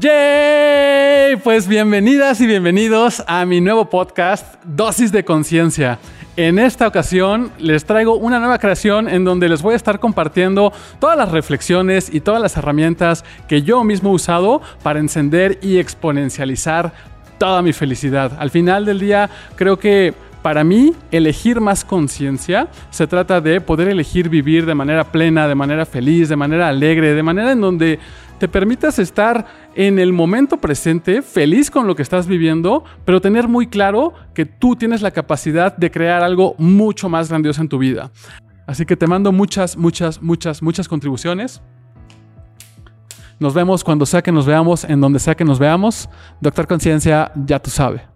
¡Yay! Pues bienvenidas y bienvenidos a mi nuevo podcast, Dosis de Conciencia. En esta ocasión les traigo una nueva creación en donde les voy a estar compartiendo todas las reflexiones y todas las herramientas que yo mismo he usado para encender y exponencializar toda mi felicidad. Al final del día creo que para mí, elegir más conciencia se trata de poder elegir vivir de manera plena, de manera feliz, de manera alegre, de manera en donde te permitas estar en el momento presente, feliz con lo que estás viviendo, pero tener muy claro que tú tienes la capacidad de crear algo mucho más grandioso en tu vida. Así que te mando muchas, muchas, muchas, muchas contribuciones. Nos vemos cuando sea que nos veamos, en donde sea que nos veamos. Doctor Conciencia, ya tú sabes.